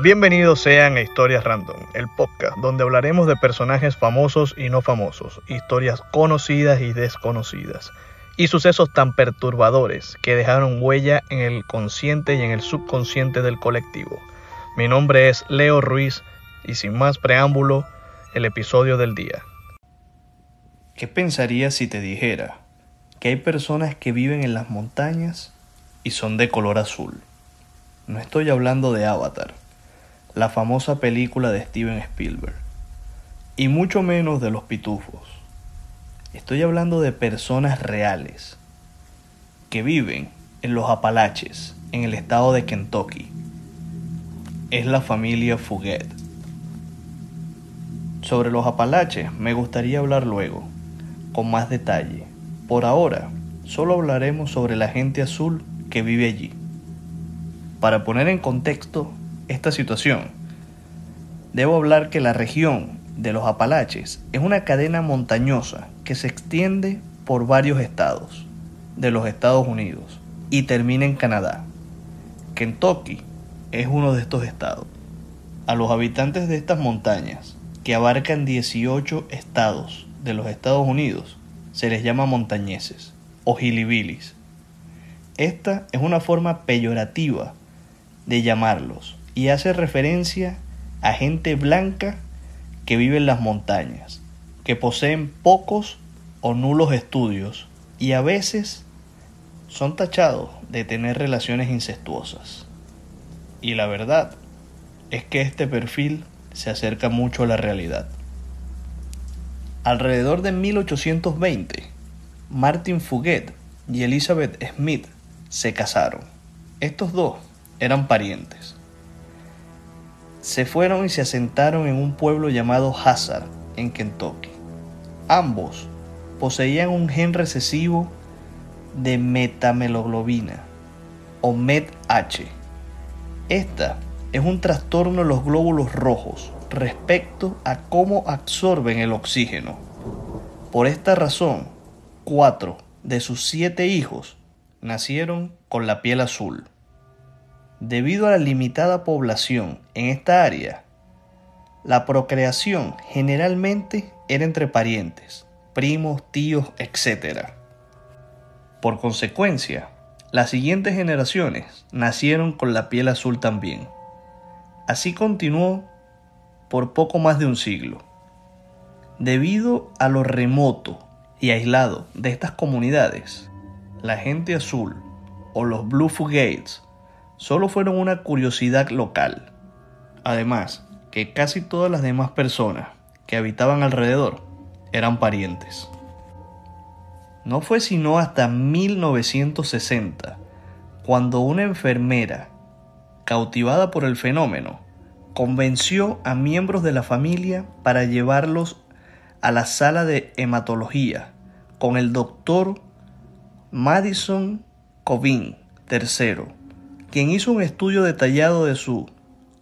Bienvenidos sean a Historias Random, el podcast donde hablaremos de personajes famosos y no famosos, historias conocidas y desconocidas, y sucesos tan perturbadores que dejaron huella en el consciente y en el subconsciente del colectivo. Mi nombre es Leo Ruiz y sin más preámbulo, el episodio del día. ¿Qué pensarías si te dijera que hay personas que viven en las montañas y son de color azul? No estoy hablando de Avatar la famosa película de Steven Spielberg, y mucho menos de los pitufos. Estoy hablando de personas reales que viven en los Apalaches, en el estado de Kentucky. Es la familia Fuguet. Sobre los Apalaches me gustaría hablar luego, con más detalle. Por ahora, solo hablaremos sobre la gente azul que vive allí. Para poner en contexto esta situación, debo hablar que la región de los Apalaches es una cadena montañosa que se extiende por varios estados de los Estados Unidos y termina en Canadá. Kentucky es uno de estos estados. A los habitantes de estas montañas, que abarcan 18 estados de los Estados Unidos, se les llama montañeses o gilibilis. Esta es una forma peyorativa de llamarlos y hace referencia a gente blanca que vive en las montañas, que poseen pocos o nulos estudios y a veces son tachados de tener relaciones incestuosas. Y la verdad es que este perfil se acerca mucho a la realidad. Alrededor de 1820, Martin Fuguet y Elizabeth Smith se casaron. Estos dos eran parientes. Se fueron y se asentaron en un pueblo llamado Hazard, en Kentucky. Ambos poseían un gen recesivo de metameloglobina o MET-H. Esta es un trastorno en los glóbulos rojos respecto a cómo absorben el oxígeno. Por esta razón, cuatro de sus siete hijos nacieron con la piel azul. Debido a la limitada población en esta área, la procreación generalmente era entre parientes, primos, tíos, etc. Por consecuencia, las siguientes generaciones nacieron con la piel azul también. Así continuó por poco más de un siglo. Debido a lo remoto y aislado de estas comunidades, la gente azul o los Blue Fugates solo fueron una curiosidad local. Además, que casi todas las demás personas que habitaban alrededor eran parientes. No fue sino hasta 1960 cuando una enfermera, cautivada por el fenómeno, convenció a miembros de la familia para llevarlos a la sala de hematología con el doctor Madison Covin III, quien hizo un estudio detallado de su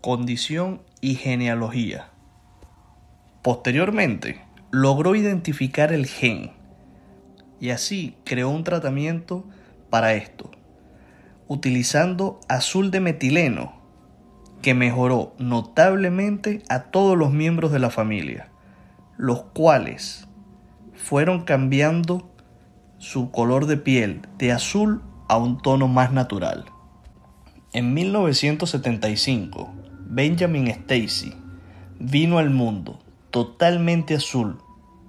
condición y genealogía. Posteriormente, logró identificar el gen y así creó un tratamiento para esto, utilizando azul de metileno que mejoró notablemente a todos los miembros de la familia, los cuales fueron cambiando su color de piel de azul a un tono más natural. En 1975, Benjamin Stacy vino al mundo totalmente azul,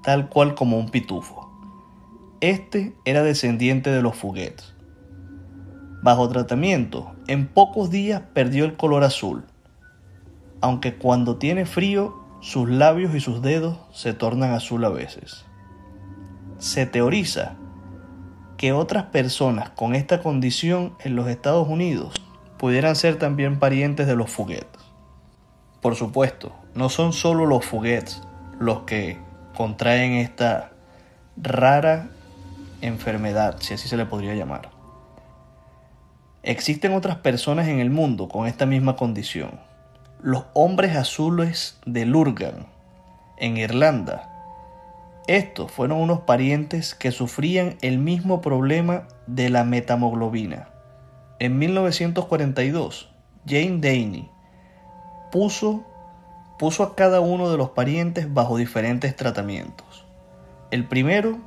tal cual como un pitufo. Este era descendiente de los Fuguets. Bajo tratamiento, en pocos días perdió el color azul, aunque cuando tiene frío, sus labios y sus dedos se tornan azul a veces. Se teoriza que otras personas con esta condición en los Estados Unidos pudieran ser también parientes de los Fuguets. Por supuesto, no son solo los Fuguets los que contraen esta rara enfermedad, si así se le podría llamar. Existen otras personas en el mundo con esta misma condición. Los hombres azules de Lurgan, en Irlanda. Estos fueron unos parientes que sufrían el mismo problema de la metamoglobina. En 1942, Jane Daney puso, puso a cada uno de los parientes bajo diferentes tratamientos. El primero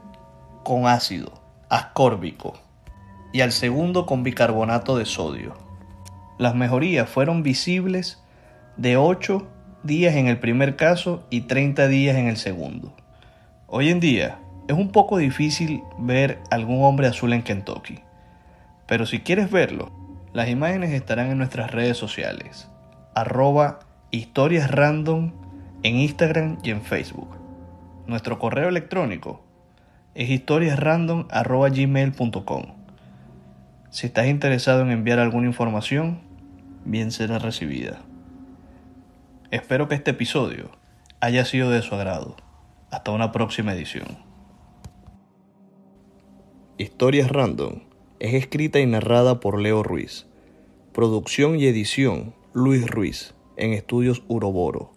con ácido ascórbico y al segundo con bicarbonato de sodio. Las mejorías fueron visibles de 8 días en el primer caso y 30 días en el segundo. Hoy en día es un poco difícil ver algún hombre azul en Kentucky, pero si quieres verlo, las imágenes estarán en nuestras redes sociales, arroba historias random en Instagram y en Facebook. Nuestro correo electrónico es historiasrandom.gmail.com. Si estás interesado en enviar alguna información, bien será recibida. Espero que este episodio haya sido de su agrado. Hasta una próxima edición. Historias Random es escrita y narrada por Leo Ruiz. Producción y edición Luis Ruiz en Estudios Uroboro.